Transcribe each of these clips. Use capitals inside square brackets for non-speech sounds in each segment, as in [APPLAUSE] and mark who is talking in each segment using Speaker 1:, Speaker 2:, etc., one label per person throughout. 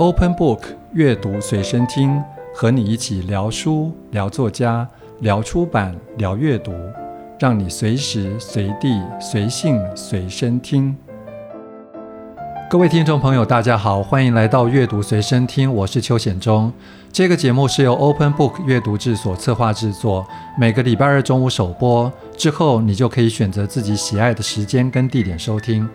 Speaker 1: Open Book 阅读随身听，和你一起聊书、聊作家、聊出版、聊阅读，让你随时随地随性随身听。各位听众朋友，大家好，欢迎来到阅读随身听，我是邱显忠。这个节目是由 Open Book 阅读制所策划制作，每个礼拜二中午首播，之后你就可以选择自己喜爱的时间跟地点收听。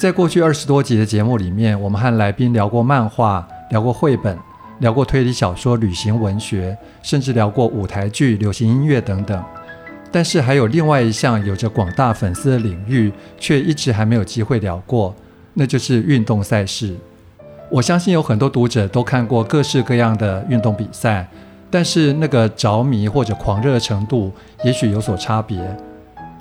Speaker 1: 在过去二十多集的节目里面，我们和来宾聊过漫画，聊过绘本，聊过推理小说、旅行文学，甚至聊过舞台剧、流行音乐等等。但是还有另外一项有着广大粉丝的领域，却一直还没有机会聊过，那就是运动赛事。我相信有很多读者都看过各式各样的运动比赛，但是那个着迷或者狂热的程度，也许有所差别。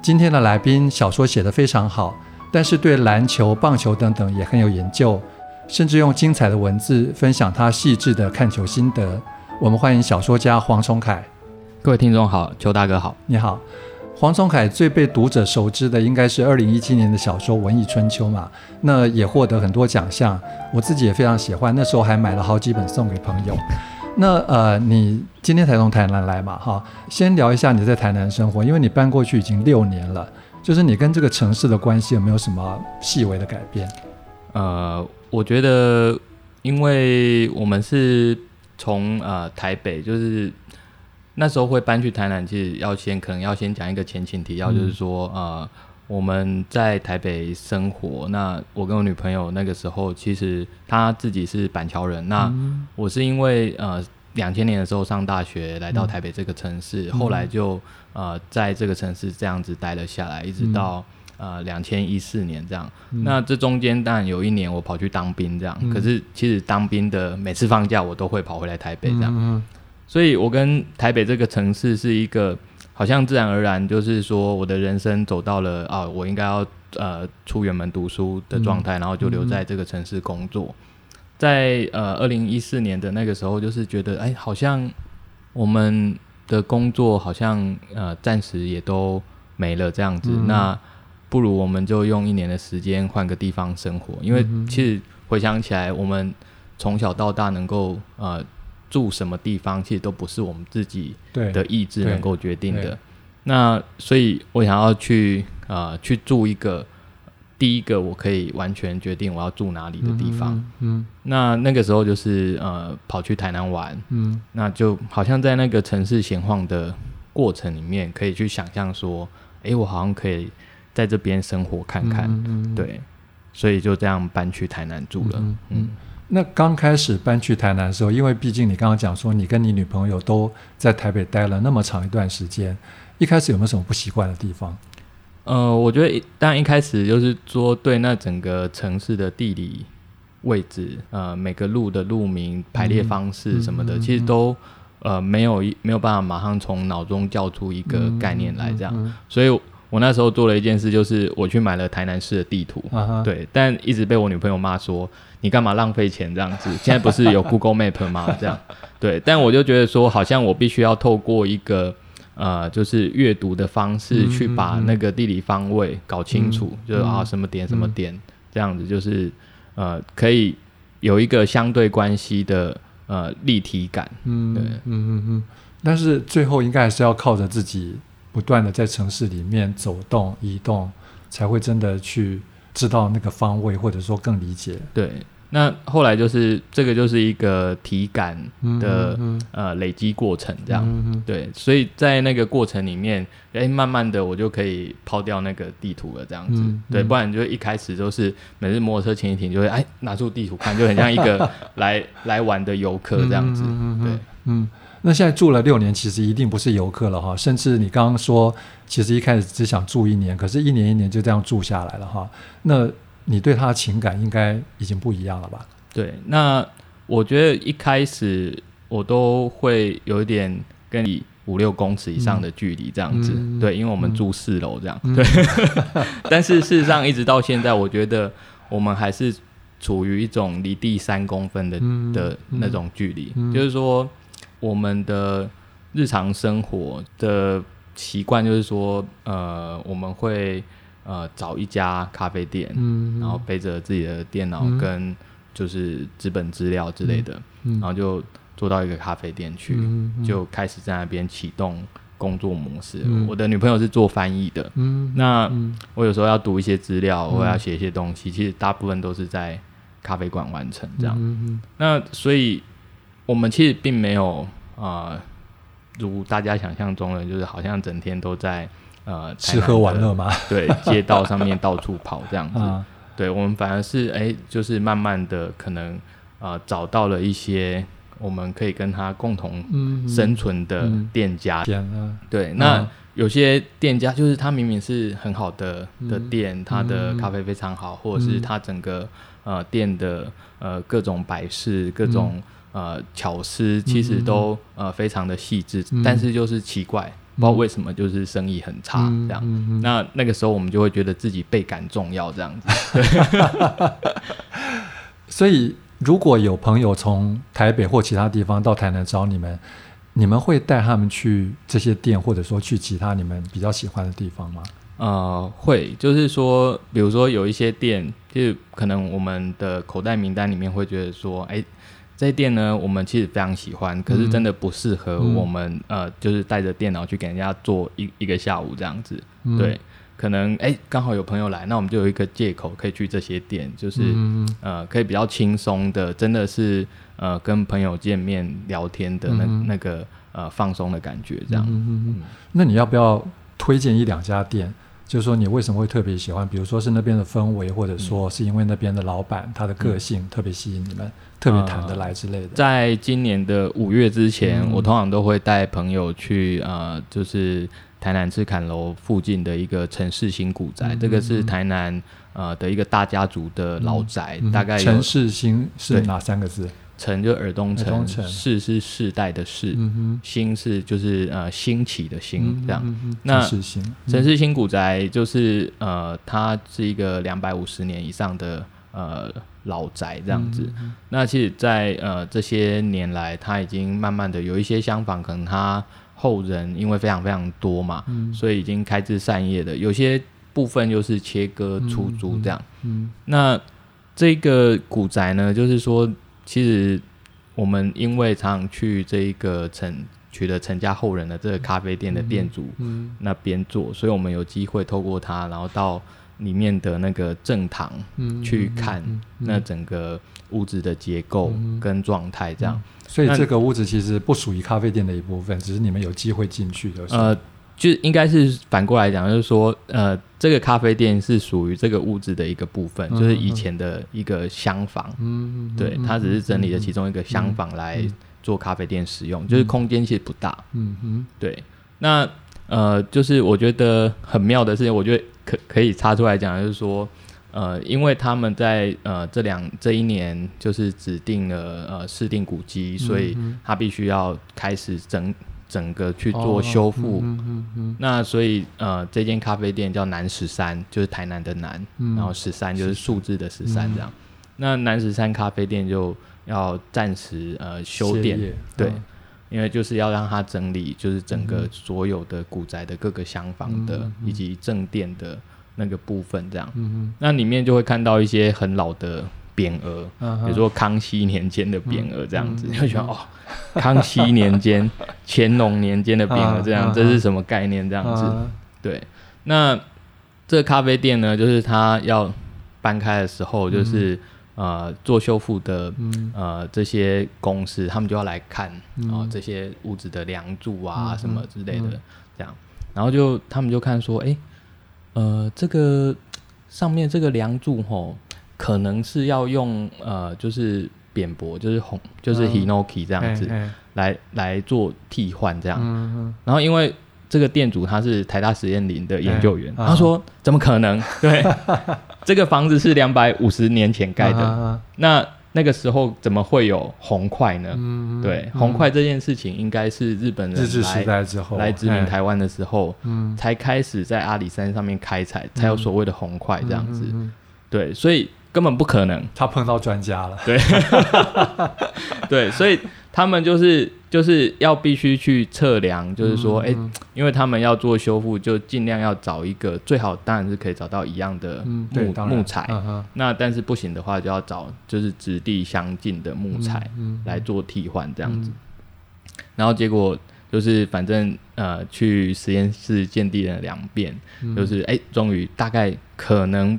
Speaker 1: 今天的来宾小说写得非常好。但是对篮球、棒球等等也很有研究，甚至用精彩的文字分享他细致的看球心得。我们欢迎小说家黄崇凯。
Speaker 2: 各位听众好，邱大哥好，
Speaker 1: 你好。黄崇凯最被读者熟知的应该是二零一七年的小说《文艺春秋》嘛，那也获得很多奖项。我自己也非常喜欢，那时候还买了好几本送给朋友。那呃，你今天才从台南来嘛？哈，先聊一下你在台南生活，因为你搬过去已经六年了。就是你跟这个城市的关系有没有什么细微的改变？
Speaker 2: 呃，我觉得，因为我们是从呃台北，就是那时候会搬去台南，其实要先可能要先讲一个前情提要，就是说、嗯、呃我们在台北生活，那我跟我女朋友那个时候，其实她自己是板桥人，那我是因为呃。两千年的时候上大学，来到台北这个城市，嗯、后来就呃在这个城市这样子待了下来，一直到、嗯、呃两千一四年这样。嗯、那这中间当然有一年我跑去当兵这样，嗯、可是其实当兵的每次放假我都会跑回来台北这样。嗯嗯、所以我跟台北这个城市是一个好像自然而然，就是说我的人生走到了啊，我应该要呃出远门读书的状态，嗯、然后就留在这个城市工作。在呃二零一四年的那个时候，就是觉得哎，好像我们的工作好像呃暂时也都没了这样子，嗯、那不如我们就用一年的时间换个地方生活。因为其实回想起来，我们从小到大能够呃住什么地方，其实都不是我们自己的意志能够决定的。那所以我想要去呃去住一个。第一个，我可以完全决定我要住哪里的地方。嗯，嗯，那那个时候就是呃，跑去台南玩。嗯，那就好像在那个城市闲晃的过程里面，可以去想象说，哎，我好像可以在这边生活看看。嗯，对，所以就这样搬去台南住了。嗯，
Speaker 1: 那刚开始搬去台南的时候，因为毕竟你刚刚讲说，你跟你女朋友都在台北待了那么长一段时间，一开始有没有什么不习惯的地方？
Speaker 2: 呃，我觉得当然一开始就是说对那整个城市的地理位置，呃，每个路的路名、排列方式什么的，嗯、其实都呃没有没有办法马上从脑中叫出一个概念来这样。所以我那时候做了一件事，就是我去买了台南市的地图，对，但一直被我女朋友骂说，你干嘛浪费钱这样子？现在不是有 Google Map 吗？这样，对，但我就觉得说，好像我必须要透过一个。呃，就是阅读的方式去把那个地理方位搞清楚，嗯、就是啊什么点什么点、嗯、这样子，就是呃可以有一个相对关系的呃立体感。嗯，对，嗯
Speaker 1: 嗯嗯。但是最后应该还是要靠着自己不断的在城市里面走动移动，才会真的去知道那个方位，或者说更理解。
Speaker 2: 对。那后来就是这个，就是一个体感的、呃累积过程，这样、嗯、对，所以在那个过程里面，哎，慢慢的我就可以抛掉那个地图了，这样子，嗯、对，不然就一开始就是每次摩托车停一停，就会哎拿出地图看，就很像一个 [LAUGHS] 来来玩的游客这样子，
Speaker 1: 嗯、
Speaker 2: 对，
Speaker 1: 嗯，那现在住了六年，其实一定不是游客了哈，甚至你刚刚说，其实一开始只想住一年，可是一年一年就这样住下来了哈，那。你对他的情感应该已经不一样了吧？
Speaker 2: 对，那我觉得一开始我都会有一点跟你五六公尺以上的距离这样子，嗯、对，因为我们住四楼这样，嗯、对。[LAUGHS] 但是事实上，一直到现在，我觉得我们还是处于一种离地三公分的、嗯、的那种距离，嗯、就是说我们的日常生活的习惯，就是说，呃，我们会。呃，找一家咖啡店，嗯、然后背着自己的电脑跟、嗯、就是纸本资料之类的，然后就坐到一个咖啡店去，就开始在那边启动工作模式。
Speaker 1: 嗯、
Speaker 2: 我的女朋友是做翻译的，
Speaker 1: 嗯、
Speaker 2: 那我有时候要读一些资料，
Speaker 1: 嗯、
Speaker 2: 我要写一些东西，其实大部分都是在咖啡馆完成这样。
Speaker 1: 嗯、
Speaker 2: 那所以我们其实并没有啊、呃，如大家想象中的，就是好像整天都在呃
Speaker 1: 吃喝玩乐嘛，
Speaker 2: 对，街道上面到处跑这样子。
Speaker 1: 啊、
Speaker 2: 对，我们反而是哎，就是慢慢的可能呃找到了一些我们可以跟他共同生存的店家。对，那有些店家就是他明明是很好的的店，他的咖啡非常好，或者是他整个呃店的呃各种摆饰、各种。呃，巧思其实都、嗯、呃非常的细致，嗯、但是就是奇怪，不知道为什么就是生意很差这样。嗯嗯、那那个时候我们就会觉得自己倍感重要这样子。[LAUGHS]
Speaker 1: 所以如果有朋友从台北或其他地方到台南找你们，你们会带他们去这些店，或者说去其他你们比较喜欢的地方吗？
Speaker 2: 呃，会，就是说，比如说有一些店，就可能我们的口袋名单里面会觉得说，哎。这些店呢，我们其实非常喜欢，可是真的不适合我们，嗯、呃，就是带着电脑去给人家做一一个下午这样子。嗯、对，可能哎，刚好有朋友来，那我们就有一个借口可以去这些店，就是、嗯、呃，可以比较轻松的，真的是呃，跟朋友见面聊天的那、嗯、那个呃放松的感觉这样。嗯嗯、
Speaker 1: 那你要不要推荐一两家店？就是说，你为什么会特别喜欢？比如说是那边的氛围，或者说是因为那边的老板他的个性特别吸引你们，嗯、特别谈得来之类的。
Speaker 2: 在今年的五月之前，嗯、我通常都会带朋友去呃，就是台南赤坎楼附近的一个陈氏新古宅，嗯、这个是台南呃的一个大家族的老宅，嗯、大概
Speaker 1: 陈氏新是哪三个字？
Speaker 2: 陈就耳东城，世是世代的世，兴是就是呃兴起的兴，这样。那城市新古宅就是呃，它是一个两百五十年以上的呃老宅这样子。那其实，在呃这些年来，它已经慢慢的有一些厢房，可能它后人因为非常非常多嘛，所以已经开枝散叶的，有些部分就是切割出租这样。那这个古宅呢，就是说。其实我们因为常常去这一个陈取得陈家后人的这个咖啡店的店主那边做，所以我们有机会透过他，然后到里面的那个正堂去看那整个屋子的结构跟状态，这样。
Speaker 1: 所以这个屋子其实不属于咖啡店的一部分，只是你们有机会进去的。
Speaker 2: 呃。就应该是反过来讲，就是说，呃，这个咖啡店是属于这个物质的一个部分，就是以前的一个厢房，嗯，对，它只是整理了其中一个厢房来做咖啡店使用，就是空间其实不大，嗯哼，对。那呃，就是我觉得很妙的事情，我觉得可可以插出来讲，就是说，呃，因为他们在呃这两这一年就是指定了呃市定古迹，所以他必须要开始整。整个去做修复，那所以呃，这间咖啡店叫南十三，就是台南的南，嗯、然后十三就是数字的十三这样。嗯、那南十三咖啡店就要暂时呃修店，对，嗯、因为就是要让它整理，就是整个所有的古宅的各个厢房的、嗯、以及正殿的那个部分这样。嗯、那里面就会看到一些很老的匾额，比如说康熙年间的匾额这样子，你会觉得哦。康熙年间、乾隆年间的匾额，这样这是什么概念？这样子，对。那这个咖啡店呢，就是他要搬开的时候，就是呃做修复的呃这些公司，他们就要来看啊这些屋子的梁柱啊什么之类的，这样。然后就他们就看说，哎，呃，这个上面这个梁柱吼，可能是要用呃就是。扁柏就是红，就是 Hinoki 这样子，来来做替换这样。嗯、然后因为这个店主他是台大实验林的研究员，嘿他说、啊、怎么可能？[LAUGHS] 对，[LAUGHS] 这个房子是两百五十年前盖的，啊、那那个时候怎么会有红块呢？嗯、对，红块这件事情应该是日本人来日治时代之后来殖民台湾的时候，嗯、才开始在阿里山上面开采，才有所谓的红块这样子。对，所以。根本不可能，
Speaker 1: 他碰到专家了。
Speaker 2: 对，[LAUGHS] 对，所以他们就是就是要必须去测量，就是说，哎、因为他们要做修复，就尽量要找一个最好，当然是可以找到一样的木、
Speaker 1: 嗯、
Speaker 2: 木材、
Speaker 1: 嗯。
Speaker 2: 那但是不行的话，就要找就是质地相近的木材来做替换这样子。然后结果就是反正呃去实验室鉴定了两遍，嗯、就是哎，终于大概可能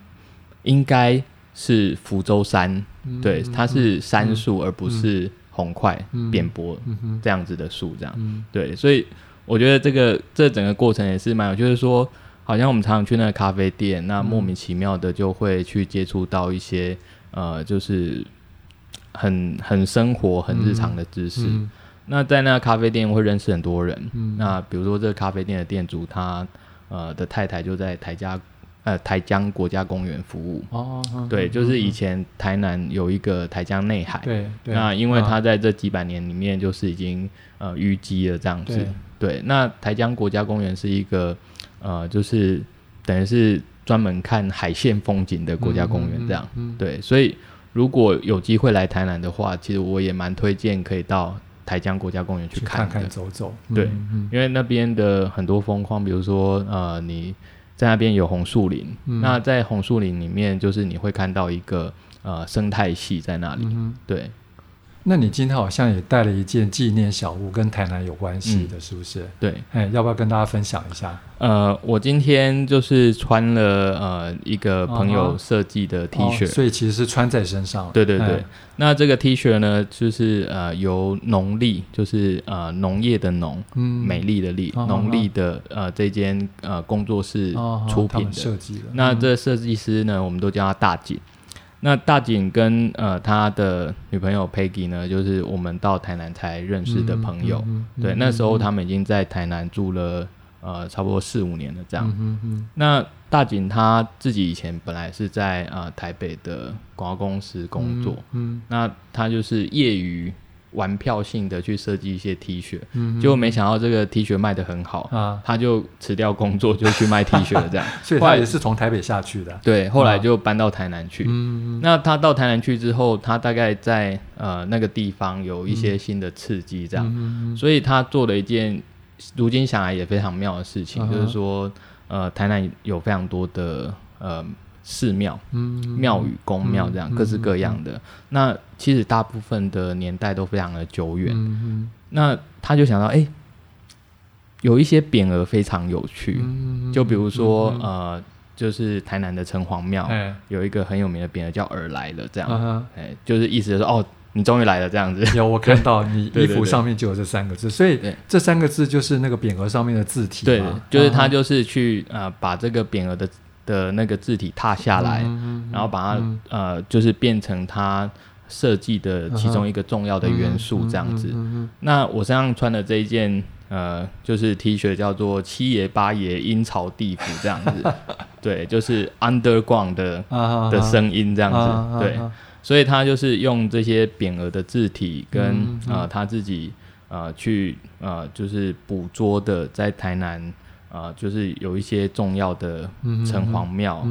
Speaker 2: 应该是福州杉，嗯、对，它是杉树而不是、嗯。红块扁柏这样子的树，这样、嗯、对，所以我觉得这个这整个过程也是蛮有，就是说，好像我们常常去那个咖啡店，那莫名其妙的就会去接触到一些呃，就是很很生活、很日常的知识。那在那个咖啡店会认识很多人。嗯、那比如说这个咖啡店的店主，他呃的太太就在台家。呃，台江国家公园服务。哦，对，就是以前台南有一个台江内海，对，那因为它在这几百年里面就是已经呃淤积了这样子，对，对，那台江国家公园是一个呃，就是等于是专门看海线风景的国家公园这样，对，所以如果有机会来台南的话，其实我也蛮推荐可以到台江国家公园去看
Speaker 1: 看走走，
Speaker 2: 对，因为那边的很多风况，比如说呃你。在那边有红树林，嗯、那在红树林里面，就是你会看到一个呃生态系在那里，嗯、对。
Speaker 1: 那你今天好像也带了一件纪念小物，跟台南有关系的，是不是？
Speaker 2: 嗯、对，
Speaker 1: 哎，要不要跟大家分享一下？
Speaker 2: 呃，我今天就是穿了呃一个朋友设计的 T 恤，哦，所
Speaker 1: 以其实是穿在身上。
Speaker 2: 对对对，哎、那这个 T 恤呢，就是呃由农历，就是呃农业的农，嗯，美丽的丽，农历的呃这间呃工作室出品的设计的。那这设计师呢，我们都叫他大景。那大景跟呃他的女朋友 Peggy 呢，就是我们到台南才认识的朋友。嗯嗯嗯、对，那时候他们已经在台南住了呃差不多四五年了这样。那大景他自己以前本来是在呃台北的广告公司工作。嗯嗯、那他就是业余。玩票性的去设计一些 T 恤，嗯、结果没想到这个 T 恤卖的很好，啊、他就辞掉工作就去卖 T 恤了，这样。[LAUGHS]
Speaker 1: 所以他也是从台北下去的。
Speaker 2: 对，后来就搬到台南去。嗯、那他到台南去之后，他大概在呃那个地方有一些新的刺激，这样。嗯、所以他做了一件如今想来也非常妙的事情，嗯、就是说呃台南有非常多的呃。寺庙、庙宇、宫庙这样各式各样的，那其实大部分的年代都非常的久远。那他就想到，哎，有一些匾额非常有趣，就比如说，呃，就是台南的城隍庙，有一个很有名的匾额叫“尔来了”这样，哎，就是意思就是说，哦，你终于来了这样子。
Speaker 1: 有我看到 [LAUGHS] 你衣服上面就有这三个字，所以这三个字就是那个匾额上面的字体。
Speaker 2: 对，就是他就是去呃把这个匾额的。的那个字体踏下来，嗯、然后把它、嗯、呃，就是变成它设计的其中一个重要的元素，这样子。那我身上穿的这一件呃，就是 T 恤叫做“七爷八爷阴曹地府”这样子，[LAUGHS] 对，就是 underground 的、啊、的声音这样子，啊、对，啊、所以他就是用这些匾额的字体跟啊、嗯。呃、他自己呃去呃就是捕捉的在台南。啊、呃，就是有一些重要的城隍庙，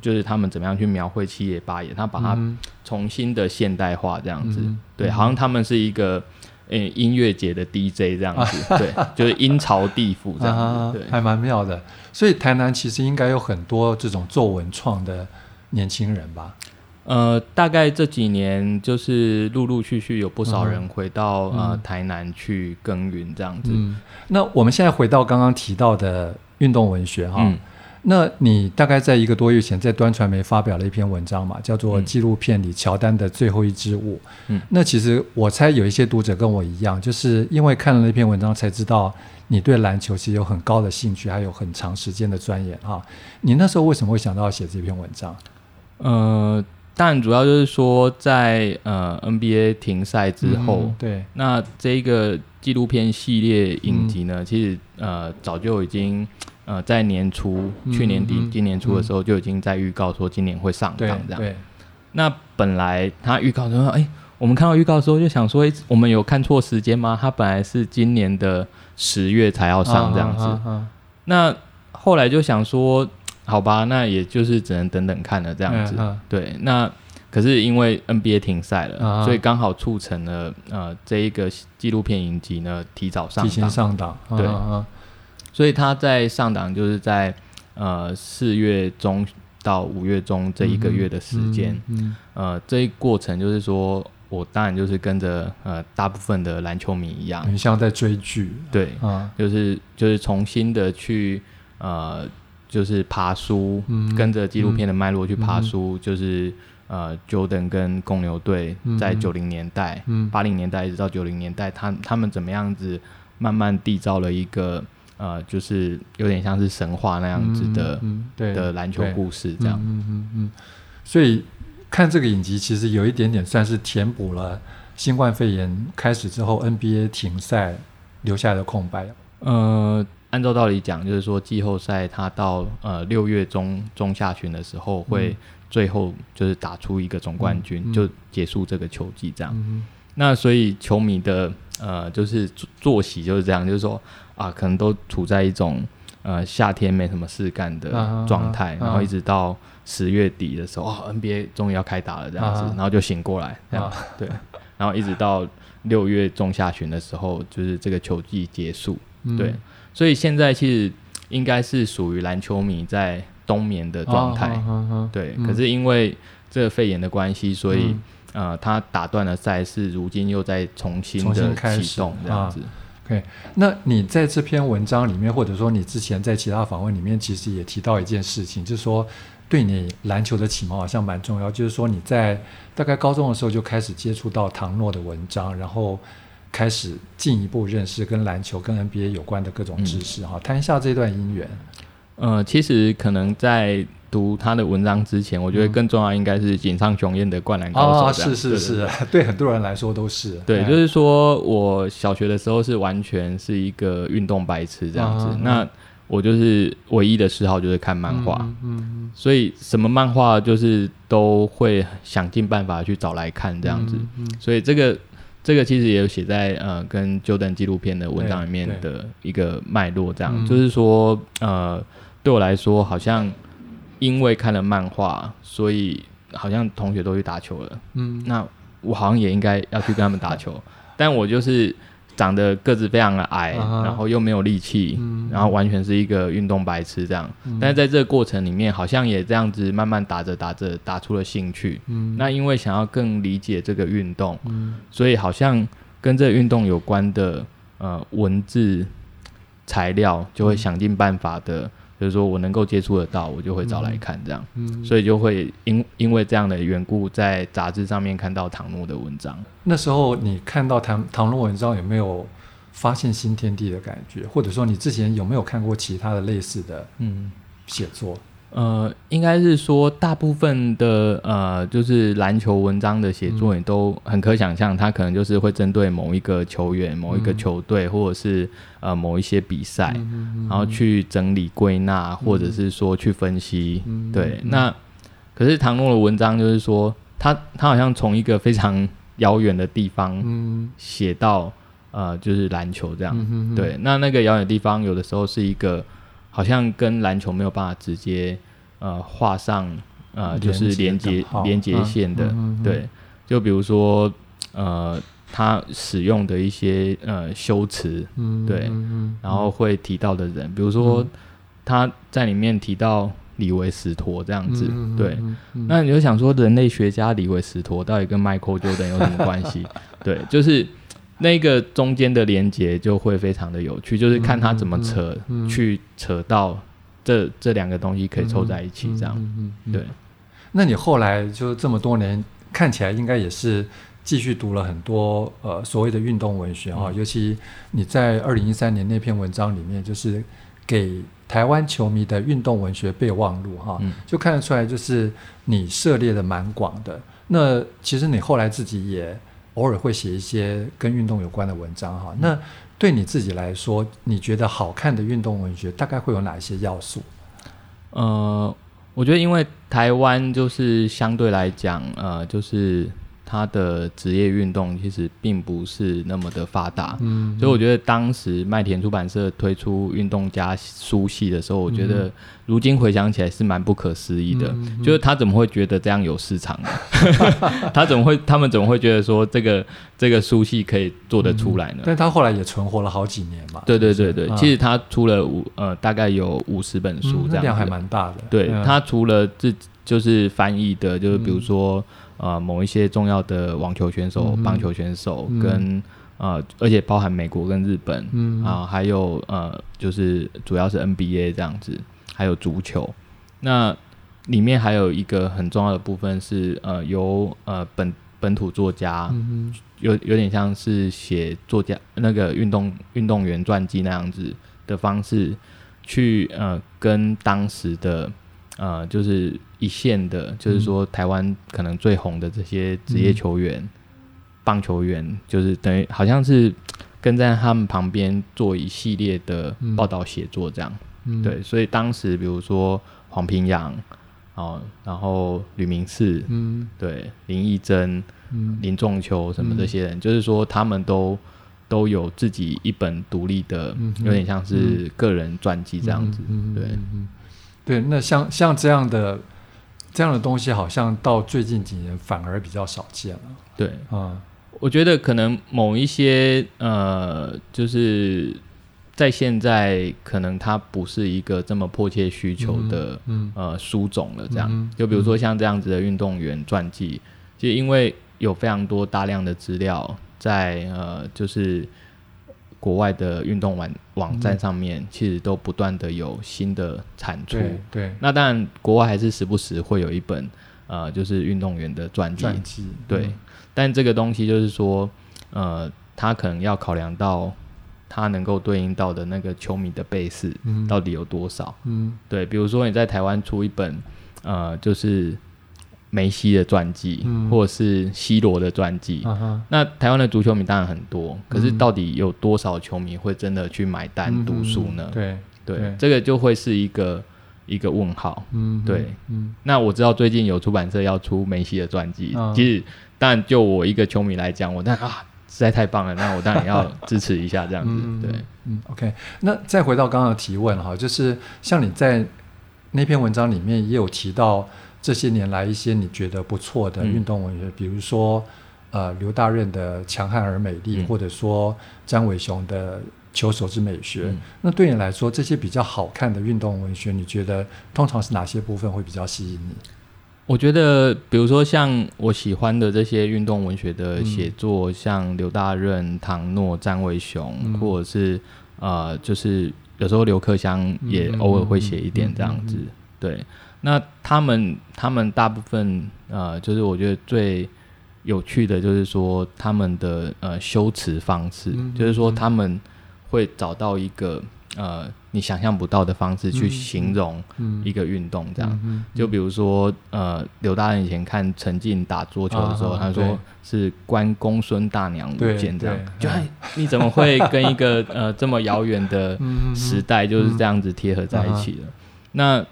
Speaker 2: 就是他们怎么样去描绘七爷八爷，他把它重新的现代化这样子，嗯、对，好像他们是一个诶、欸、音乐节的 DJ 这样子，[LAUGHS] 啊、对，就是阴曹地府这样子，啊、对，
Speaker 1: 还蛮妙的。所以台南其实应该有很多这种做文创的年轻人吧。
Speaker 2: 呃，大概这几年就是陆陆续续有不少人回到、嗯、呃台南去耕耘这样子、嗯。
Speaker 1: 那我们现在回到刚刚提到的运动文学哈，嗯、那你大概在一个多月前在端传媒发表了一篇文章嘛，叫做《纪录片里乔丹的最后一支舞》。嗯，那其实我猜有一些读者跟我一样，就是因为看了那篇文章才知道你对篮球其实有很高的兴趣，还有很长时间的钻研哈。你那时候为什么会想到要写这篇文章？
Speaker 2: 呃。但主要就是说在，在呃 NBA 停赛之后，
Speaker 1: 嗯、对，
Speaker 2: 那这个纪录片系列影集呢，嗯、其实呃早就已经呃在年初、嗯、去年底、嗯、今年初的时候就已经在预告说今年会上档这样。那本来他预告说，哎、欸，我们看到预告的时候就想说，哎、欸，我们有看错时间吗？他本来是今年的十月才要上这样子。啊啊啊啊、那后来就想说。好吧，那也就是只能等等看了这样子。嗯、对，那可是因为 NBA 停赛了，
Speaker 1: 啊、
Speaker 2: 所以刚好促成了呃这一个纪录片影集呢提早上档，
Speaker 1: 提前上档，
Speaker 2: 对，
Speaker 1: 啊、
Speaker 2: 所以他在上档就是在呃四月中到五月中这一个月的时间，嗯，嗯嗯。呃，这一过程就是说我当然就是跟着呃大部分的篮球迷一样，
Speaker 1: 很像在追剧，
Speaker 2: 对，
Speaker 1: 啊，
Speaker 2: 就是就是重新的去呃就是爬书，嗯、跟着纪录片的脉络去爬书，嗯、就是。呃，Jordan 跟公牛队在九零年代、八零、嗯、年代一直到九零年代，他他们怎么样子慢慢缔造了一个呃，就是有点像是神话那样子的、的篮球故事这样。
Speaker 1: 嗯嗯嗯。所以看这个影集，其实有一点点算是填补了新冠肺炎开始之后 NBA 停赛留下来的空白。
Speaker 2: 呃，按照道理讲，就是说季后赛它到呃六月中中下旬的时候会、嗯。最后就是打出一个总冠军，就结束这个球季这样。嗯、那所以球迷的呃，就是作息就是这样，就是说啊，可能都处在一种呃夏天没什么事干的状态，啊啊啊、然后一直到十月底的时候，哦，NBA 终于要开打了这样子，啊、然后就醒过来这样，啊、[LAUGHS] 对，然后一直到六月中下旬的时候，就是这个球季结束，嗯、对，所以现在其实应该是属于篮球迷在。冬眠的状态，哦哦哦、对，嗯、可是因为这个肺炎的关系，所以、嗯、呃，他打断了赛事，如今又在重新的启动这样子。
Speaker 1: OK，、啊、那你在这篇文章里面，或者说你之前在其他访问里面，其实也提到一件事情，就是说对你篮球的启蒙好像蛮重要，就是说你在大概高中的时候就开始接触到唐诺的文章，然后开始进一步认识跟篮球、跟 NBA 有关的各种知识。哈、嗯，谈一下这段姻缘。
Speaker 2: 呃，其实可能在读他的文章之前，我觉得更重要应该是井上雄彦的《灌篮高手》。哦，
Speaker 1: 是是是，对，对，对，[LAUGHS] 对很多人来说都是。
Speaker 2: 对，哎、就是说我小学的时候是完全是一个运动白痴这样子。啊、那我就是唯一的嗜好就是看漫画，嗯，所以什么漫画就是都会想尽办法去找来看这样子。所以这个这个其实也有写在呃跟 Jordan 纪录片的文章里面的一个脉络，这样、嗯、就是说呃。对我来说，好像因为看了漫画，所以好像同学都去打球了。嗯，那我好像也应该要去跟他们打球，但我就是长得个子非常的矮，啊、然后又没有力气，嗯、然后完全是一个运动白痴这样。嗯、但是在这个过程里面，好像也这样子慢慢打着打着打出了兴趣。嗯，那因为想要更理解这个运动，嗯、所以好像跟这个运动有关的呃文字材料，就会想尽办法的。就是说我能够接触得到，我就会找来看这样，所以就会因因为这样的缘故，在杂志上面看到唐诺的文章。
Speaker 1: 那时候你看到唐唐诺文章，有没有发现新天地的感觉？或者说你之前有没有看过其他的类似的嗯写作？
Speaker 2: 呃，应该是说，大部分的呃，就是篮球文章的写作，你都很可想象，他可能就是会针对某一个球员、某一个球队，或者是呃某一些比赛，然后去整理归纳，或者是说去分析。对，那可是唐诺的文章就是说，他他好像从一个非常遥远的地方写到呃，就是篮球这样。对，那那个遥远地方，有的时候是一个。好像跟篮球没有办法直接呃画上呃就是连接连接线的，对，就比如说呃他使用的一些呃修辞，对，然后会提到的人，比如说他在里面提到李维斯托这样子，对，那你就想说人类学家李维斯托到底跟 Michael Jordan 有什么关系？[LAUGHS] 对，就是。那个中间的连接就会非常的有趣，就是看他怎么扯，嗯嗯、去扯到这这两个东西可以凑在一起，这样。嗯嗯嗯、对。
Speaker 1: 那你后来就这么多年看起来，应该也是继续读了很多呃所谓的运动文学哈，嗯、尤其你在二零一三年那篇文章里面，就是给台湾球迷的运动文学备忘录哈，嗯、就看得出来，就是你涉猎的蛮广的。那其实你后来自己也。偶尔会写一些跟运动有关的文章哈，那对你自己来说，你觉得好看的运动文学大概会有哪一些要素？
Speaker 2: 呃，我觉得因为台湾就是相对来讲，呃，就是他的职业运动其实并不是那么的发达，
Speaker 1: 嗯，
Speaker 2: 所以我觉得当时麦田出版社推出运动家书系的时候，我觉得如今回想起来是蛮不可思议的，嗯、就是他怎么会觉得这样有市场呢？[LAUGHS] 他怎么会，他们怎么会觉得说这个这个书系可以做得出来呢？嗯、
Speaker 1: 但他后来也存活了好几年嘛。
Speaker 2: 对对对对，嗯、其实他出了五呃大概有五十本书，这样、
Speaker 1: 还蛮大的。
Speaker 2: 对、嗯、他除了自就是翻译的，就是比如说。呃，某一些重要的网球选手、嗯、棒球选手跟、啊、呃，而且包含美国跟日本，嗯啊、呃，还有呃，就是主要是 NBA 这样子，还有足球。那里面还有一个很重要的部分是呃，由呃本本土作家，嗯、有有点像是写作家那个运动运动员传记那样子的方式，去呃跟当时的。呃，就是一线的，就是说台湾可能最红的这些职业球员、嗯、棒球员，就是等于好像是跟在他们旁边做一系列的报道写作这样。嗯、对，所以当时比如说黄平阳，哦，然后吕明赐，嗯，对，林义珍，嗯，林仲秋什么这些人，嗯、就是说他们都都有自己一本独立的，嗯、有点像是个人传记这样子，嗯、对。
Speaker 1: 对，那像像这样的这样的东西，好像到最近几年反而比较少见了。
Speaker 2: 对，嗯，我觉得可能某一些呃，就是在现在可能它不是一个这么迫切需求的、嗯嗯、呃书种了。这样，嗯、就比如说像这样子的运动员传记，其实因为有非常多大量的资料在呃，就是。国外的运动网网站上面，嗯、其实都不断的有新的产出。
Speaker 1: 对，对，
Speaker 2: 那当然国外还是时不时会有一本呃，就是运动员的传记。传记。对，嗯、但这个东西就是说，呃，他可能要考量到他能够对应到的那个球迷的 base 到底有多少。嗯。对，比如说你在台湾出一本，呃，就是。梅西的传记，嗯、或者是 C 罗的传记，那台湾的足球迷当然很多，可是到底有多少球迷会真的去买单读书呢？
Speaker 1: 对
Speaker 2: 对，对。这个就会是一个一个问号。嗯，对，嗯，那我知道最近有出版社要出梅西的传记，嗯、其实，但就我一个球迷来讲，我但啊实在太棒了，那我当然要支持一下这样子。嗯、对，
Speaker 1: 嗯，OK，那再回到刚刚的提问哈，就是像你在那篇文章里面也有提到。这些年来，一些你觉得不错的运动文学，嗯、比如说，呃，刘大任的《强悍而美丽》，嗯、或者说张伟雄的《球手之美学》。嗯、那对你来说，这些比较好看的运动文学，你觉得通常是哪些部分会比较吸引你？
Speaker 2: 我觉得，比如说像我喜欢的这些运动文学的写作，嗯、像刘大任、唐诺、张伟雄，嗯、或者是呃，就是有时候刘克襄也偶尔会写一点这样子，对。那他们他们大部分呃，就是我觉得最有趣的就是说他们的呃修辞方式，嗯嗯嗯。就是说他们会找到一个呃你想象不到的方式去形容一个运动，这样。就比如说呃，刘大人以前看陈进打桌球的时候，啊、他说是关公孙大娘舞剑这样，就你怎么会跟一个呃这么遥远的时代就是这样子贴合在一起的？那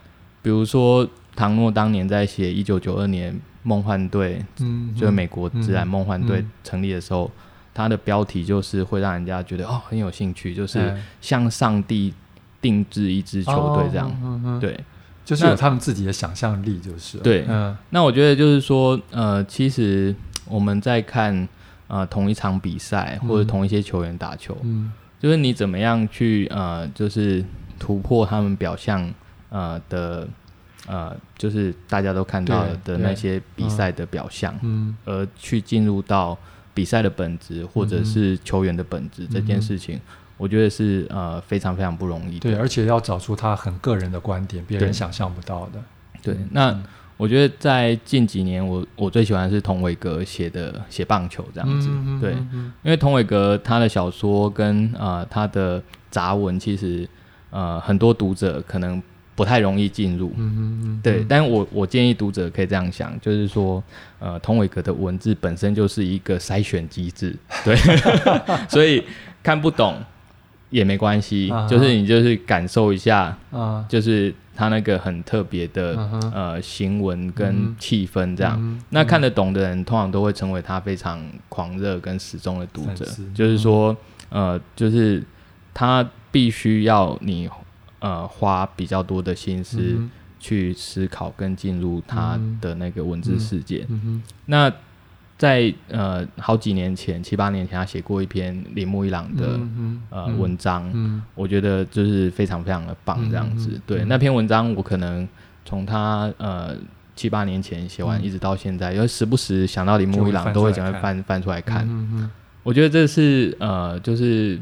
Speaker 2: 比如说，唐诺当年在写一九九二年梦幻队，嗯，就是美国自然梦幻队成立的时候，他的标题就是会让人家觉得哦很有兴趣，就是向上帝定制一支球队这样，对，
Speaker 1: 就是有他们自己的想象力，就是。
Speaker 2: 对。嗯、那我觉得就是说，呃，其实我们在看呃同一场比赛或者同一些球员打球，嗯，就是你怎么样去呃，就是突破他们表象。呃的呃，就是大家都看到的那些比赛的表象，嗯，而去进入到比赛的本质，或者是球员的本质、嗯、这件事情，我觉得是呃非常非常不容易的。
Speaker 1: 对，而且要找出他很个人的观点，别人想象不到的。
Speaker 2: 对，那我觉得在近几年我，我我最喜欢的是童伟格写的写棒球这样子。嗯、对，因为童伟格他的小说跟呃他的杂文，其实呃很多读者可能。不太容易进入，嗯嗯嗯，对，但我我建议读者可以这样想，就是说，呃，童伟格的文字本身就是一个筛选机制，[LAUGHS] 对，[LAUGHS] 所以看不懂也没关系，
Speaker 1: 啊、
Speaker 2: 就是你就是感受一下，
Speaker 1: 啊，
Speaker 2: 就是他那个很特别的、
Speaker 1: 啊、
Speaker 2: 呃行文跟气氛这样。
Speaker 1: 嗯、
Speaker 2: 那看得懂的人，通常都会成为他非常狂热跟始终的读者。就是说，呃，就是他必须要你呃花比较多的心思。嗯去思考跟进入他的那个文字世界。那在呃好几年前，七八年前，他写过一篇铃木一朗的、嗯、呃、嗯、文章、嗯，我觉得就是非常非常的棒，这样子。嗯、对、嗯、那篇文章，我可能从他呃七八年前写完，一直到现在，因、嗯、为时不时想到铃木一朗，都会想要翻翻出来看。我觉得这是呃就是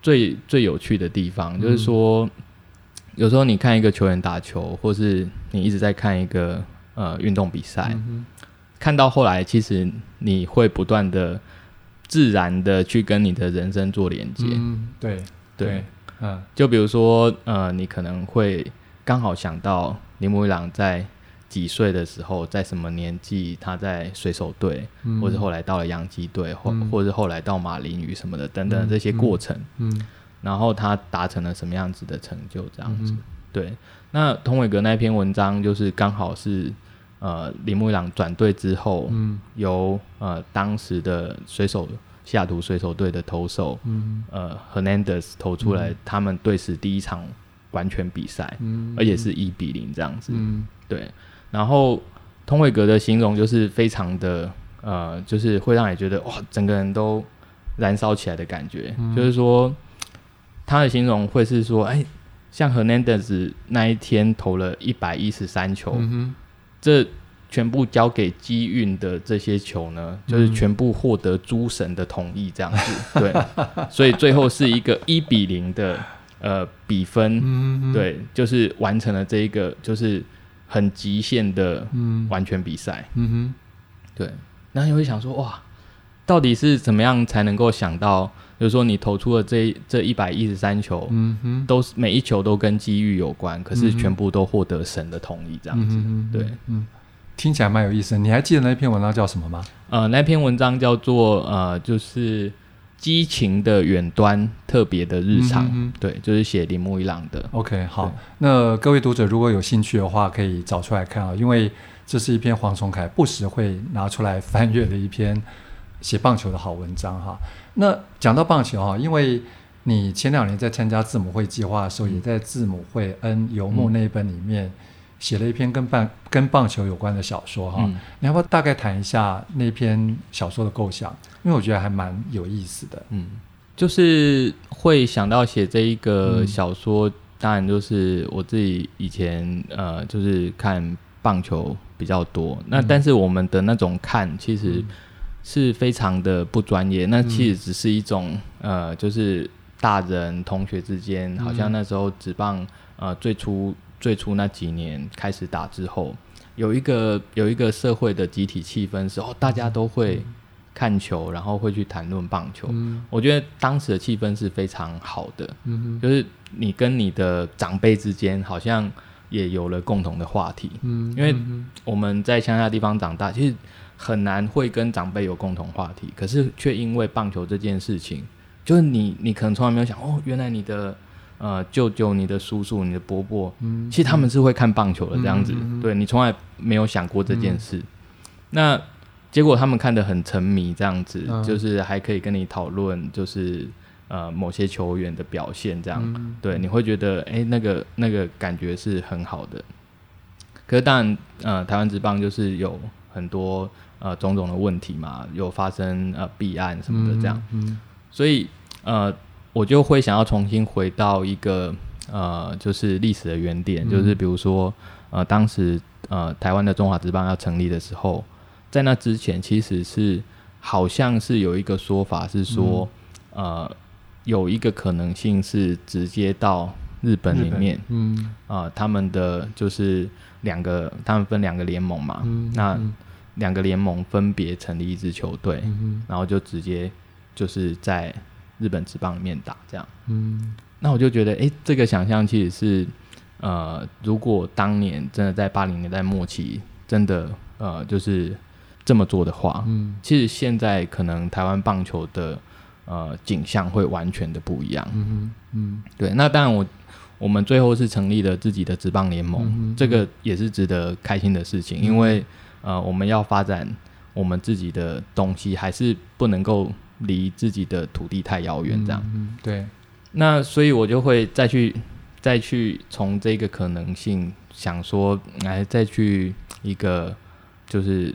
Speaker 2: 最最有趣的地方，嗯、就是说。有时候你看一个球员打球，或是你一直在看一个呃运动比赛、嗯，看到后来，其实你会不断的自然的去跟你的人生做连接。
Speaker 1: 嗯，对对，
Speaker 2: 对，嗯，就比如说呃，你可能会刚好想到铃木一朗在几岁的时候，在什么年纪他在水手队、嗯，或者后来到了洋基队，或、嗯、或者后来到马林鱼什么的等等这些过程。嗯。嗯然后他达成了什么样子的成就？这样子、嗯，对。那通伟格那篇文章就是刚好是呃铃木一朗转队之后，嗯、由呃当时的水手西雅图水手队的投手、嗯、呃 Hernandez 投出来，他们队史第一场完全比赛，嗯、而且是一比零这样子、嗯。对。然后通伟格的形容就是非常的呃，就是会让你觉得哇，整个人都燃烧起来的感觉，嗯、就是说。他的形容会是说，哎，像 Hernandez 那一天投了一百一十三球、嗯，这全部交给机运的这些球呢，就是全部获得诸神的同意，这样子、嗯，[LAUGHS] 对，所以最后是一个一比零的呃比分、嗯，对，就是完成了这一个就是很极限的完全比赛，嗯哼，对，然后你会想说，哇，到底是怎么样才能够想到？就是说，你投出的这这一百一十三球，嗯哼，都是每一球都跟机遇有关，可是全部都获得神的同意，这样子，嗯、对，嗯，
Speaker 1: 听起来蛮有意思。你还记得那篇文章叫什么吗？
Speaker 2: 呃，那篇文章叫做呃，就是激情的远端，特别的日常，嗯、对，就是写铃木一朗的。
Speaker 1: OK，好，那各位读者如果有兴趣的话，可以找出来看啊，因为这是一篇黄崇凯不时会拿出来翻阅的一篇写棒球的好文章哈。那讲到棒球哈，因为你前两年在参加字母会计划的时候，嗯、也在字母会 N 游牧那一本里面写了一篇跟棒跟棒球有关的小说哈、嗯。你要不要大概谈一下那篇小说的构想？因为我觉得还蛮有意思的。
Speaker 2: 嗯，就是会想到写这一个小说，嗯、当然就是我自己以前呃，就是看棒球比较多。那但是我们的那种看，其实、嗯。是非常的不专业，那其实只是一种、嗯、呃，就是大人同学之间、嗯，好像那时候职棒呃最初最初那几年开始打之后，有一个有一个社会的集体气氛时候，大家都会看球，然后会去谈论棒球、嗯。我觉得当时的气氛是非常好的，嗯、就是你跟你的长辈之间好像也有了共同的话题，嗯、因为我们在乡下地方长大，其实。很难会跟长辈有共同话题，可是却因为棒球这件事情，就是你，你可能从来没有想哦，原来你的呃舅舅、你的叔叔、你的伯伯，嗯，其实他们是会看棒球的这样子，嗯、对你从来没有想过这件事，嗯、那结果他们看得很沉迷，这样子、嗯，就是还可以跟你讨论，就是呃某些球员的表现这样，嗯、对，你会觉得哎、欸，那个那个感觉是很好的。可是当然，呃，台湾职棒就是有很多。呃，种种的问题嘛，有发生呃弊案什么的这样，嗯。嗯、所以呃，我就会想要重新回到一个呃，就是历史的原点，嗯、就是比如说呃，当时呃，台湾的中华职棒要成立的时候，在那之前其实是好像是有一个说法是说，嗯、呃，有一个可能性是直接到日本里面，嗯。啊、呃，他们的就是两个，他们分两个联盟嘛，嗯、那。嗯两个联盟分别成立一支球队，嗯，然后就直接就是在日本职棒里面打这样。嗯，那我就觉得，哎，这个想象其实是，呃，如果当年真的在八零年代末期，真的呃就是这么做的话，嗯，其实现在可能台湾棒球的呃景象会完全的不一样。
Speaker 1: 嗯嗯，
Speaker 2: 对。那当然我，我我们最后是成立了自己的职棒联盟，
Speaker 1: 嗯，
Speaker 2: 这个也是值得开心的事情，嗯、因为呃我们要发展我们自己的东西，还是不能够离自己的土地太遥远，这样。
Speaker 1: 嗯，对。
Speaker 2: 那所以，我就会再去再去从这个可能性想说，来再去一个就是。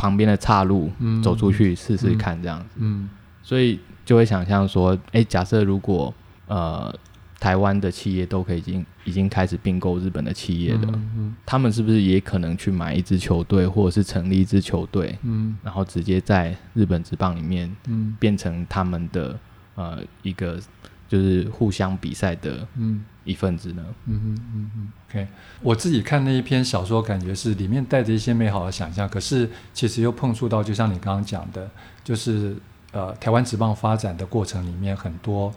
Speaker 2: 旁边的岔路，走出去试试看，这样子。
Speaker 1: 嗯，嗯，
Speaker 2: 所以就会想象说，哎、欸，假设如果呃台湾的企业都可以已经已经开始并购日本的企业了，嗯嗯，他们是不是也可能去买一支球队，或者是成立一支球队，嗯，然后直接在日本职棒里面，嗯，变成他们的呃一个就是互相比赛的，嗯。一份子呢？
Speaker 1: 嗯嗯嗯嗯，OK。我自己看那一篇小说，感觉是里面带着一些美好的想象，可是其实又碰触到，就像你刚刚讲的，就是呃，台湾职棒发展的过程里面很多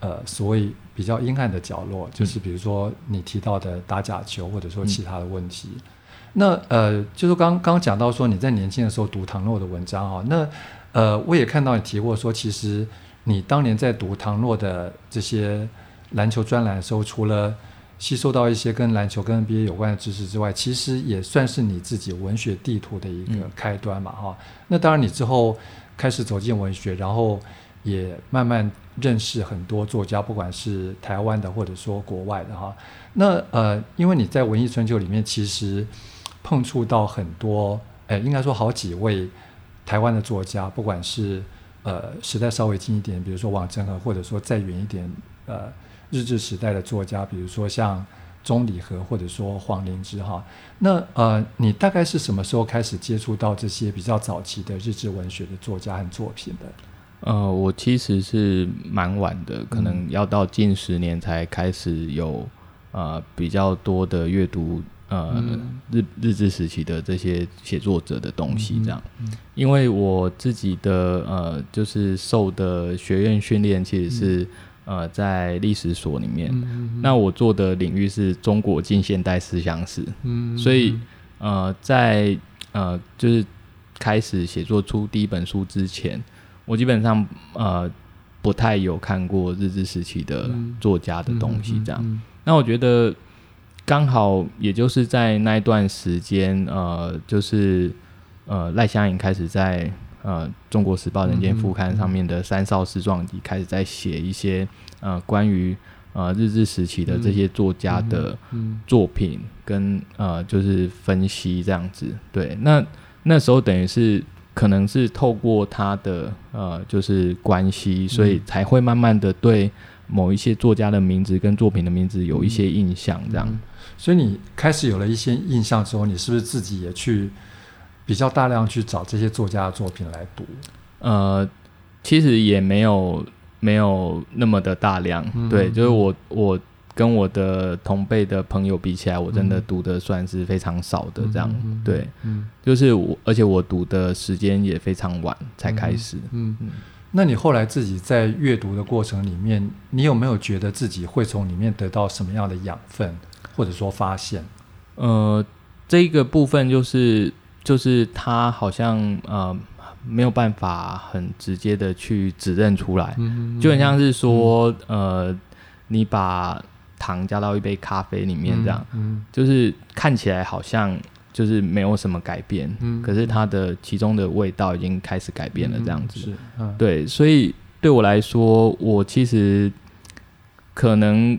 Speaker 1: 呃所谓比较阴暗的角落，就是比如说你提到的打假球，或者说其他的问题。嗯、那呃，就是刚刚讲到说你在年轻的时候读唐诺的文章啊，那呃，我也看到你提过说，其实你当年在读唐诺的这些。篮球专栏的时候，除了吸收到一些跟篮球、跟 NBA 有关的知识之外，其实也算是你自己文学地图的一个开端嘛，哈、嗯。那当然，你之后开始走进文学，然后也慢慢认识很多作家，不管是台湾的或者说国外的哈。那呃，因为你在文艺春秋里面，其实碰触到很多，哎，应该说好几位台湾的作家，不管是呃时代稍微近一点，比如说王祯和，或者说再远一点，呃。日治时代的作家，比如说像钟理和，或者说黄灵芝哈，那呃，你大概是什么时候开始接触到这些比较早期的日治文学的作家和作品的？
Speaker 2: 呃，我其实是蛮晚的，可能要到近十年才开始有呃比较多的阅读呃、嗯、日日治时期的这些写作者的东西这样，嗯。嗯、因为我自己的呃就是受的学院训练其实是。嗯。呃，在历史所里面，那我做的领域是中国近现代思想史，所以呃，在呃就是开始写作出第一本书之前，我基本上呃不太有看过日治时期的作家的东西，这样，嗯嗯嗯。那我觉得刚好也就是在那一段时间，呃，就是呃赖香吟开始在。呃，《中国时报》人间副刊上面的三少师传记开始在写一些呃关于呃日治时期的这些作家的作品跟呃就是分析这样子。对，那那时候等于是可能是透过他的呃就是关系，所以才会慢慢的对某一些作家的名字跟作品的名字有一些印象。这样，
Speaker 1: 所以你开始有了一些印象之后，你是不是自己也去？比较大量去找这些作家的作品来读，
Speaker 2: 呃，其实也没有没有那么的大量，嗯、对，就是我我跟我的同辈的朋友比起来，我真的读的算是非常少的这样，嗯、对，嗯，就是我，而且我读的时间也非常晚才开始，
Speaker 1: 嗯，嗯，那你后来自己在阅读的过程里面，你有没有觉得自己会从里面得到什么样的养分，或者说发现？
Speaker 2: 呃，这个部分就是。就是他好像呃没有办法很直接的去指认出来，嗯嗯、就很像是说、嗯、呃你把糖加到一杯咖啡里面这样，就是看起来好像就是没有什么改变，嗯、可是它的其中的味道已经开始改变了这样子，对，所以对我来说，我其实可能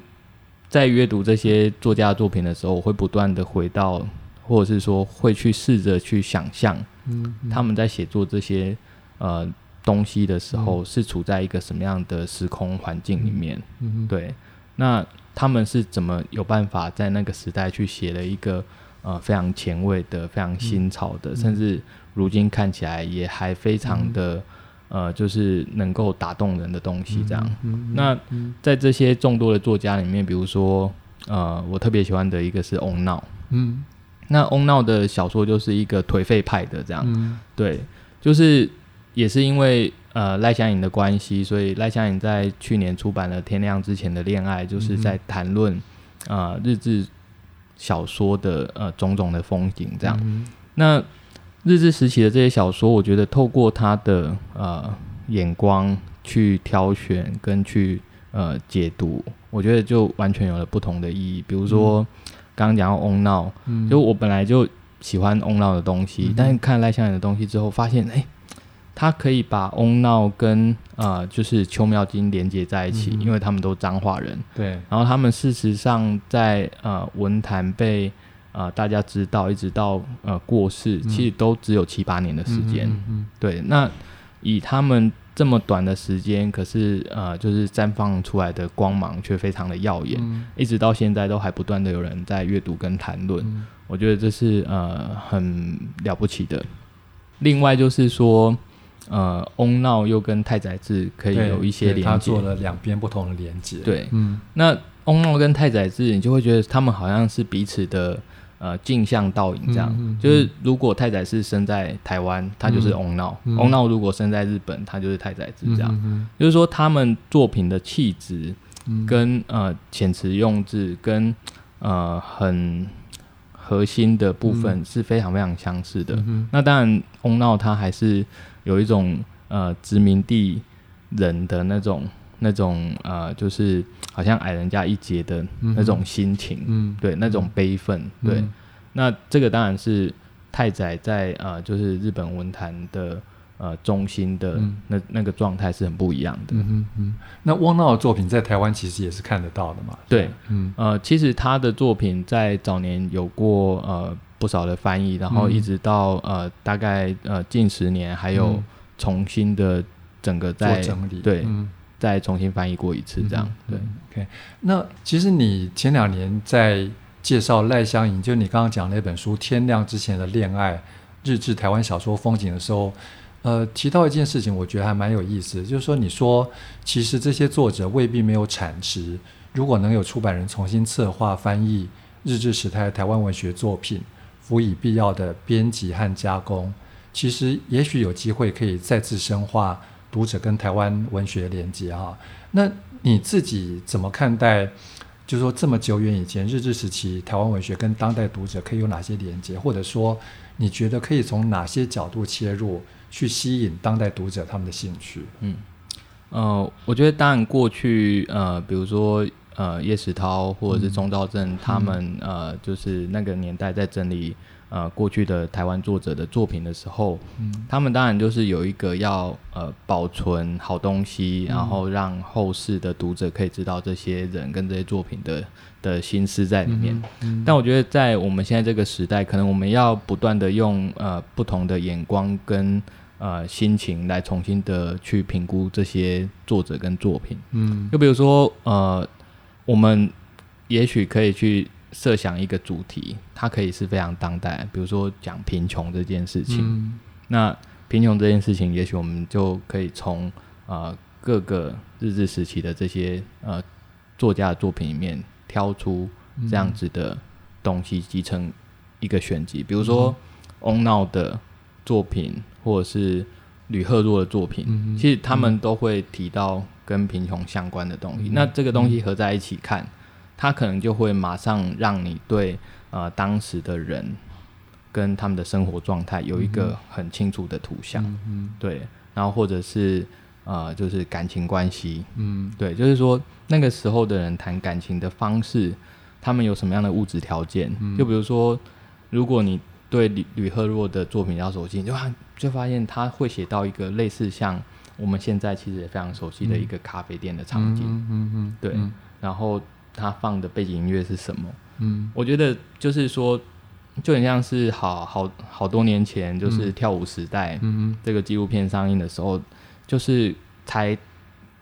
Speaker 2: 在阅读这些作家的作品的时候，我会不断的回到。或者是说会去试着去想象，嗯，他们在写作这些呃东西的时候，是处在一个什么样的时空环境里面？嗯，对。那他们是怎么有办法在那个时代去写了一个呃非常前卫的、非常新潮的，甚至如今看起来也还非常的呃，就是能够打动人的东西？这样。那在这些众多的作家里面，比如说呃，我特别喜欢的一个是翁闹，嗯。那翁闹的小说就是一个颓废派的这样，嗯、对，就是也是因为呃赖香盈的关系，所以赖香盈在去年出版了《天亮之前的恋爱》，就是在谈论啊日志小说的呃种种的风景这样。嗯、那日志时期的这些小说，我觉得透过他的呃眼光去挑选跟去呃解读，我觉得就完全有了不同的意义。比如说刚刚讲到翁闹，嗯、就我本来就喜欢翁闹的东西，嗯、但是看赖香盈的东西之后，发现哎。欸他可以把翁闹跟呃，就是邱妙金连接在一起，嗯、因为他们都彰化人。
Speaker 1: 对。
Speaker 2: 然后他们事实上在呃文坛被呃大家知道，一直到呃过世，嗯、其实都只有七八年的时间。对。那以他们这么短的时间，可是呃就是绽放出来的光芒却非常的耀眼，嗯、一直到现在都还不断的有人在阅读跟谈论。嗯、我觉得这是呃很了不起的。另外就是说。呃，翁闹又跟太宰治可以有一些连接，
Speaker 1: 他做了两边不同的连接。
Speaker 2: 对，嗯，那翁闹跟太宰治，你就会觉得他们好像是彼此的呃镜像倒影这样。嗯嗯嗯、就是如果太宰治生在台湾，他就是翁闹；翁闹、嗯、如果生在日本，他就是太宰治这样。嗯嗯嗯、就是说，他们作品的气质跟呃遣词用字跟呃很核心的部分是非常非常相似的。那当然，翁闹他还是。有一种呃殖民地人的那种那种呃，就是好像矮人家一截的那种心情，嗯，对，那种悲愤，嗯、对。那这个当然是太宰在呃，就是日本文坛的呃中心的那那个状态是很不一样的。嗯
Speaker 1: 嗯，嗯那汪闹的作品在台湾其实也是看得到的嘛？
Speaker 2: 对，嗯呃，其实他的作品在早年有过呃。不少的翻译，然后一直到、嗯、呃大概呃近十年，还有重新的整个再整理，对，嗯、再重新翻译过一次这样。对、嗯、
Speaker 1: ，OK。那其实你前两年在介绍赖香吟，就你刚刚讲那本书《天亮之前的恋爱：日志台湾小说风景》的时候，呃，提到一件事情，我觉得还蛮有意思，就是说你说其实这些作者未必没有产值，如果能有出版人重新策划翻译日治时代台湾文学作品。辅以必要的编辑和加工，其实也许有机会可以再次深化读者跟台湾文学连接哈。那你自己怎么看待？就是说这么久远以前日治时期台湾文学跟当代读者可以有哪些连接？或者说你觉得可以从哪些角度切入去吸引当代读者他们的兴趣？
Speaker 2: 嗯，呃，我觉得当然过去呃，比如说。呃，叶石涛或者是钟肇政，他们、嗯、呃，就是那个年代在整理呃过去的台湾作者的作品的时候，嗯、他们当然就是有一个要呃保存好东西，嗯、然后让后世的读者可以知道这些人跟这些作品的的心思在里面。嗯嗯、但我觉得在我们现在这个时代，可能我们要不断的用呃不同的眼光跟呃心情来重新的去评估这些作者跟作品。嗯，就比如说呃。我们也许可以去设想一个主题，它可以是非常当代，比如说讲贫穷这件事情。嗯、那贫穷这件事情，也许我们就可以从呃各个日治时期的这些呃作家的作品里面挑出这样子的东西，集成一个选集。比如说翁闹的作品，或者是吕赫若的作品，嗯、其实他们都会提到。跟贫穷相关的东西，嗯、那这个东西合在一起看，嗯、它可能就会马上让你对呃当时的人跟他们的生活状态有一个很清楚的图像，嗯嗯、对，然后或者是呃就是感情关系，嗯，对，就是说那个时候的人谈感情的方式，他们有什么样的物质条件？嗯、就比如说，如果你对吕吕赫若的作品要熟悉，就就发现他会写到一个类似像。我们现在其实也非常熟悉的一个咖啡店的场景，嗯嗯嗯，对。然后他放的背景音乐是什么？嗯，我觉得就是说，就很像是好好好多年前，就是跳舞时代，嗯，这个纪录片上映的时候，就是才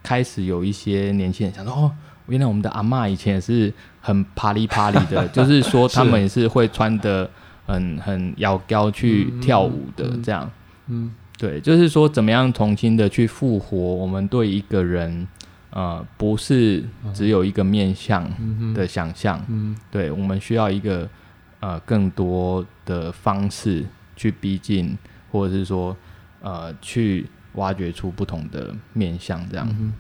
Speaker 2: 开始有一些年轻人想说，哦，原来我们的阿嬷以前也是很啪里啪里的，[LAUGHS] 就是说他们也是会穿的很很要高去跳舞的这样，嗯。对，就是说，怎么样重新的去复活我们对一个人，呃，不是只有一个面相的想象。嗯，对，我们需要一个呃更多的方式去逼近，或者是说呃去挖掘出不同的面相，这样。嗯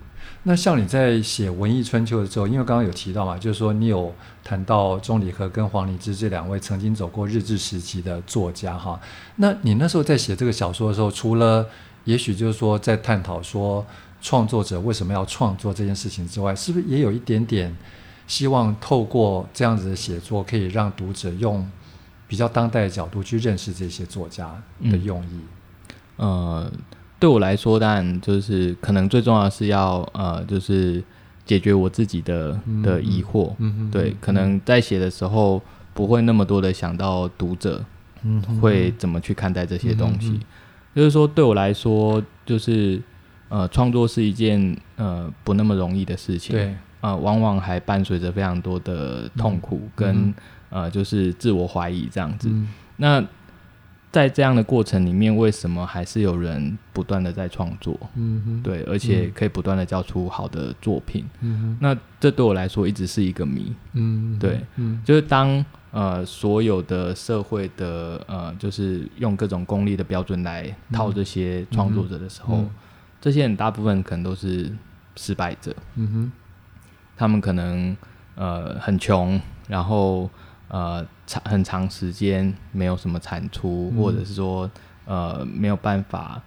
Speaker 1: 那像你在写《文艺春秋》的时候，因为刚刚有提到嘛，就是说你有谈到钟理和跟黄礼之这两位曾经走过日治时期的作家哈。那你那时候在写这个小说的时候，除了也许就是说在探讨说创作者为什么要创作这件事情之外，是不是也有一点点希望透过这样子的写作，可以让读者用比较当代的角度去认识这些作家的用意？
Speaker 2: 嗯、呃，对我来说，当然就是可能最重要的是要呃，就是解决我自己的的疑惑。对，可能在写的时候不会那么多的想到读者会怎么去看待这些东西。就是说，对我来说，就是呃，创作是一件呃不那么容易的事情。
Speaker 1: 对，
Speaker 2: 呃，往往还伴随着非常多的痛苦跟、嗯、呃，就是自我怀疑这样子。嗯、那在这样的过程里面，为什么还是有人不断的在创作？嗯哼，对，而且可以不断的交出好的作品。嗯哼，那这对我来说一直是一个谜。嗯，对，嗯，就是当。呃，所有的社会的呃，就是用各种功利的标准来套这些创作者的时候，嗯嗯、这些人大部分可能都是失败者。嗯哼，他们可能呃很穷，然后呃长很长时间没有什么产出，嗯、或者是说呃没有办法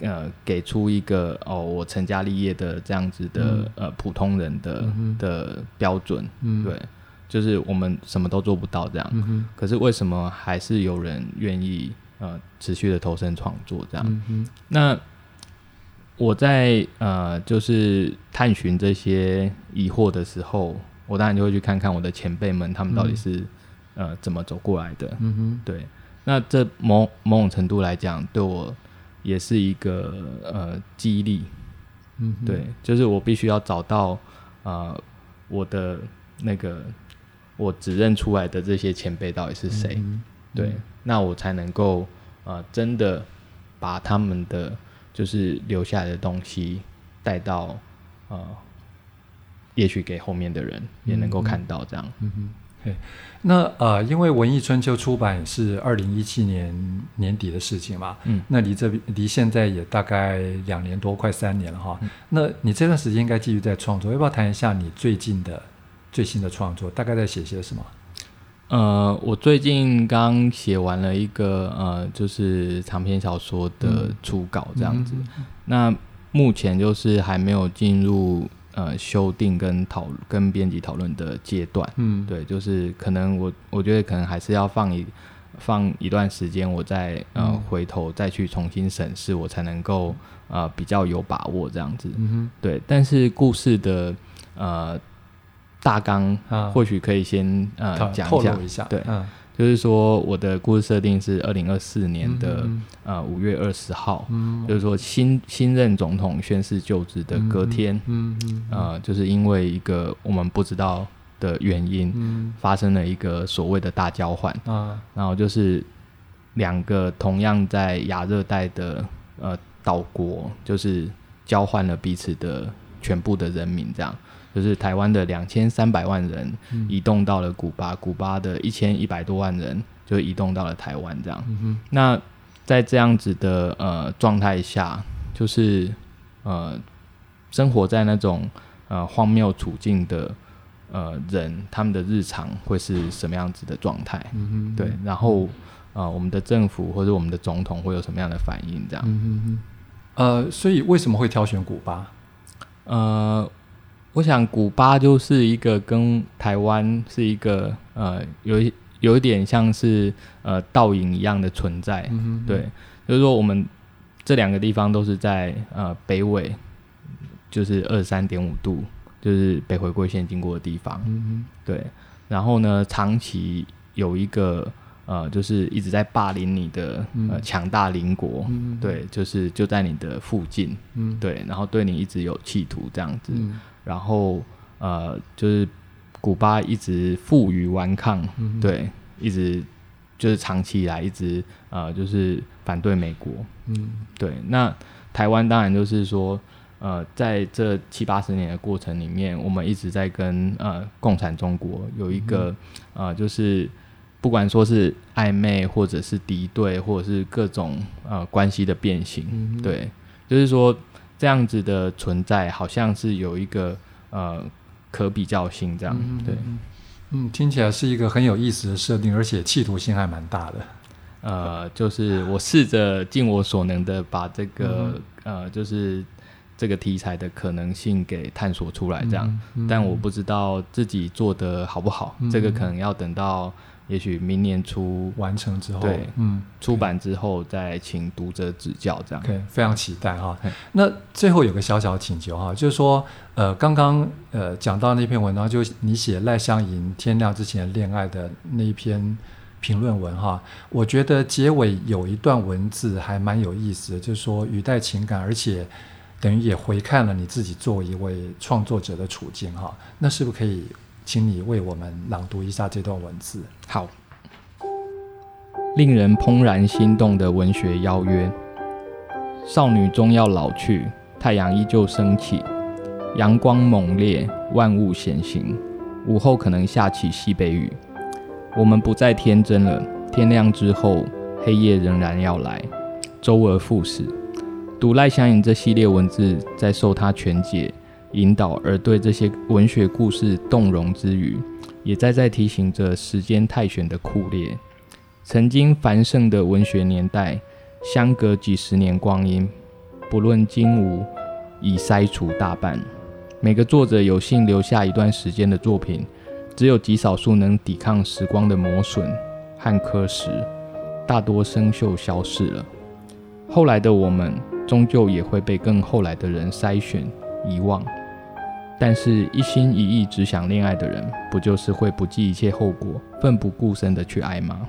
Speaker 2: 呃给出一个哦我成家立业的这样子的、嗯、呃普通人的、嗯、的标准。嗯，对。就是我们什么都做不到这样，嗯、可是为什么还是有人愿意呃持续的投身创作这样？嗯、那我在呃就是探寻这些疑惑的时候，我当然就会去看看我的前辈们他们到底是、嗯、呃怎么走过来的。嗯哼对，那这某某种程度来讲，对我也是一个呃激励。对，就是我必须要找到呃我的那个。我指认出来的这些前辈到底是谁？嗯、对，嗯、那我才能够呃真的把他们的就是留下来的东西带到呃，也许给后面的人也能够看到这样。嗯哼，
Speaker 1: 对。那呃，因为文艺春秋出版是二零一七年年底的事情嘛，嗯，那离这离现在也大概两年多，快三年了哈。嗯、那你这段时间应该继续在创作，要不要谈一下你最近的？最新的创作大概在写些什么？
Speaker 2: 呃，我最近刚写完了一个呃，就是长篇小说的初稿，这样子。嗯嗯、那目前就是还没有进入呃修订跟讨跟编辑讨论的阶段。嗯，对，就是可能我我觉得可能还是要放一放一段时间，我再呃回头再去重新审视，我才能够呃比较有把握这样子。嗯哼，对。但是故事的呃。大纲或许可以先、啊、呃讲一下，对，嗯、就是说我的故事设定是二零二四年的、嗯、呃五月二十号，嗯、就是说新新任总统宣誓就职的隔天，嗯就是因为一个我们不知道的原因，嗯、发生了一个所谓的大交换，啊、然后就是两个同样在亚热带的呃岛国，就是交换了彼此的全部的人民，这样。就是台湾的两千三百万人移动到了古巴，嗯、古巴的一千一百多万人就移动到了台湾，这样。嗯、那在这样子的呃状态下，就是呃生活在那种呃荒谬处境的呃人，他们的日常会是什么样子的状态？对，然后呃我们的政府或者我们的总统会有什么样的反应？这样。
Speaker 1: 呃，所以为什么会挑选古巴？呃。
Speaker 2: 我想，古巴就是一个跟台湾是一个呃，有一有一点像是呃倒影一样的存在。嗯、哼哼对，就是说我们这两个地方都是在呃北纬，就是二十三点五度，就是北回归线经过的地方。嗯、对，然后呢，长期有一个呃，就是一直在霸凌你的呃强大邻国。嗯、对，就是就在你的附近。嗯、对，然后对你一直有企图这样子。嗯然后，呃，就是古巴一直负隅顽抗，嗯、对，一直就是长期以来一直呃，就是反对美国，嗯，对。那台湾当然就是说，呃，在这七八十年的过程里面，我们一直在跟呃共产中国有一个、嗯、呃，就是不管说是暧昧，或者是敌对，或者是各种呃关系的变形，嗯、对，就是说。这样子的存在，好像是有一个呃可比较性，这样、嗯、对，
Speaker 1: 嗯，听起来是一个很有意思的设定，而且企图性还蛮大的。
Speaker 2: 呃，就是我试着尽我所能的把这个、嗯、呃，就是这个题材的可能性给探索出来，这样。
Speaker 1: 嗯嗯、
Speaker 2: 但我不知道自己做的好不好，嗯、这个可能要等到。也许明年初
Speaker 1: 完成之后，
Speaker 2: 对，嗯，出版之后再请读者指教，这样。
Speaker 1: 对，非常期待哈。那最后有个小小的请求哈，就是说，呃，刚刚呃讲到那篇文章，就你写赖香吟天亮之前恋爱的那一篇评论文哈，我觉得结尾有一段文字还蛮有意思的，就是说语带情感，而且等于也回看了你自己作为一位创作者的处境哈。那是不是可以？请你为我们朗读一下这段文字。
Speaker 2: 好，令人怦然心动的文学邀约。少女终要老去，太阳依旧升起，阳光猛烈，万物显形。午后可能下起西北雨。我们不再天真了。天亮之后，黑夜仍然要来，周而复始。读赖香吟这系列文字，在受他全解。引导而对这些文学故事动容之余，也在在提醒着时间泰选的酷烈。曾经繁盛的文学年代，相隔几十年光阴，不论今吾已筛除大半。每个作者有幸留下一段时间的作品，只有极少数能抵抗时光的磨损和刻蚀，大多生锈消逝了。后来的我们，终究也会被更后来的人筛选遗忘。但是，一心一意只想恋爱的人，不就是会不计一切后果、奋不顾身的去爱吗？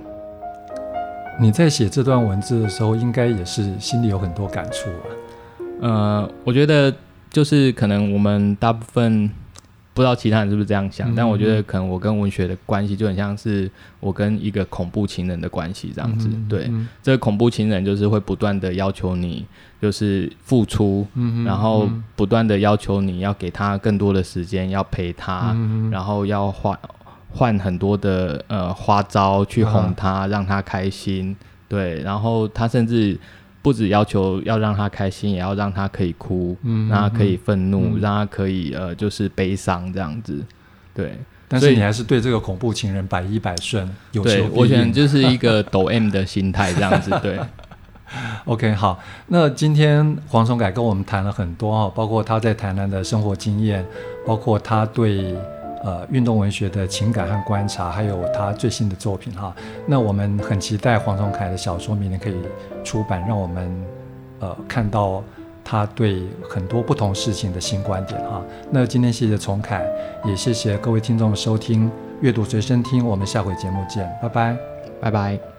Speaker 1: 你在写这段文字的时候，应该也是心里有很多感触啊。
Speaker 2: 呃，我觉得就是可能我们大部分。不知道其他人是不是这样想，嗯、但我觉得可能我跟文学的关系就很像是我跟一个恐怖情人的关系这样子。嗯、对，嗯、这个恐怖情人就是会不断的要求你就是付出，嗯、然后不断的要求你要给他更多的时间，要陪他，嗯、然后要换换很多的呃花招去哄他，嗯、让他开心。对，然后他甚至。不只要求要让他开心，也要让他可以哭，嗯、让他可以愤怒，嗯、让他可以呃，就是悲伤这样子。对，
Speaker 1: 但是你还是对这个恐怖情人百依百顺，有求必应。
Speaker 2: 对，我觉得就是一个抖 M 的心态这样子。对，[LAUGHS]
Speaker 1: OK，好。那今天黄崇凯跟我们谈了很多啊，包括他在台南的生活经验，包括他对。呃，运动文学的情感和观察，还有他最新的作品哈。那我们很期待黄崇凯的小说明年可以出版，让我们呃看到他对很多不同事情的新观点哈。那今天谢谢崇凯，也谢谢各位听众的收听阅读随身听，我们下回节目见，拜拜，
Speaker 2: 拜拜。